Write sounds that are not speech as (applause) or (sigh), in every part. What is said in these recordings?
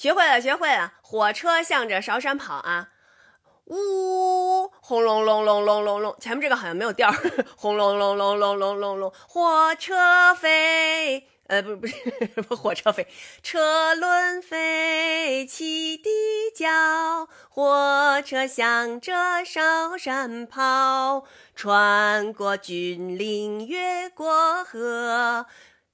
学会了，学会了。火车向着韶山跑啊，呜，轰隆隆隆隆隆隆。前面这个好像没有调儿，轰隆隆隆隆隆隆隆。火车飞，呃，不，不是，不，火车飞，车轮飞起的叫，火车向着韶山跑，穿过峻岭，越过河，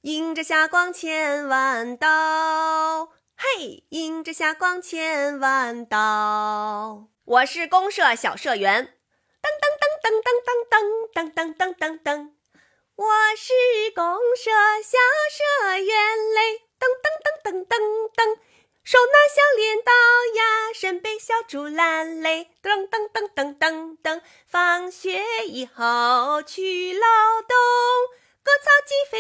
迎着霞光千万道。嘿，迎着霞光千万道。我是公社小社员，噔噔噔噔噔噔噔噔噔噔噔噔。我是公社小社员嘞，噔噔噔噔噔噔。手拿小镰刀呀，身背小竹篮嘞，噔噔噔噔噔噔。放学以后去劳动。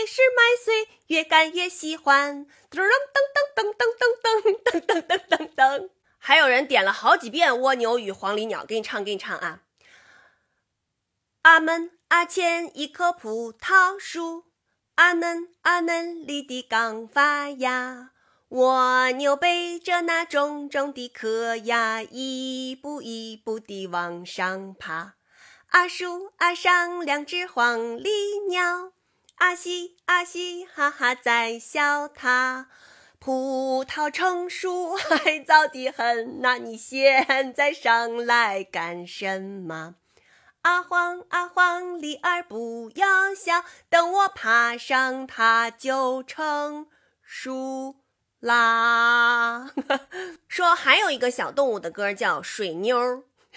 是麦穗，越干越喜欢。噔噔噔噔噔噔噔噔噔噔噔。还有人点了好几遍《蜗牛与黄鹂鸟》，给你唱，给你唱啊！阿门阿前一棵葡萄树，阿嫩阿嫩里的刚发芽。蜗牛背着那重重的壳呀，一步一步地往上爬。阿树阿上两只黄鹂鸟。阿西阿西，哈哈在笑他。葡萄成熟还早得很，那你现在上来干什么？阿黄阿黄，梨儿不要笑，等我爬上它就成熟啦。(laughs) 说还有一个小动物的歌叫《水妞》，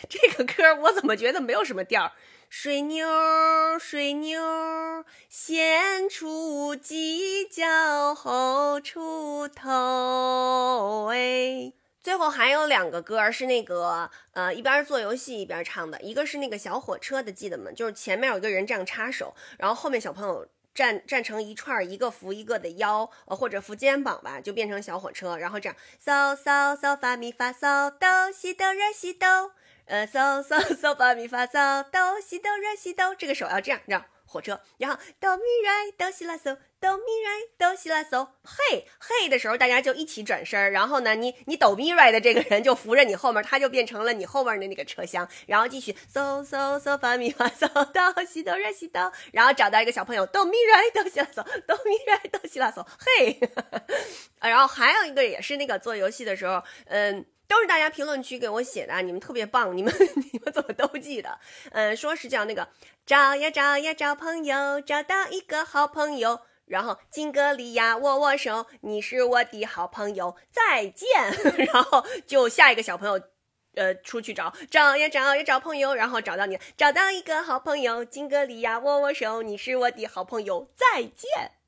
这个歌我怎么觉得没有什么调儿？水妞，水妞，先出犄角后出头。哎，最后还有两个歌是那个呃，一边做游戏一边唱的，一个是那个小火车的，记得吗？就是前面有一个人这样插手，然后后面小朋友站站成一串，一个扶一个的腰，呃或者扶肩膀吧，就变成小火车，然后这样嗦嗦嗦发咪发嗦哆西哆来西哆。呃，嗦嗦嗦发咪发嗦哆西哆来西哆，这个手要这样，这样火车，然后哆咪来哆西拉嗦哆咪来哆西拉嗦，嘿嘿的时候，大家就一起转身然后呢，你你哆咪来的这个人就扶着你后面，他就变成了你后面的那个车厢，然后继续嗦嗦嗦发咪发嗦哆西哆来西哆，然后找到一个小朋友哆咪来哆西拉嗦哆咪来哆西拉嗦，嘿，(laughs) 然后还有一个也是那个做游戏的时候，嗯。都是大家评论区给我写的，你们特别棒，你们 (laughs) 你们怎么都记得？嗯，说是叫那个找呀找呀找朋友，找到一个好朋友，然后金格利亚握握手，你是我的好朋友，再见。(laughs) 然后就下一个小朋友，呃，出去找找呀找呀找朋友，然后找到你，找到一个好朋友，金格利亚握握手，你是我的好朋友，再见。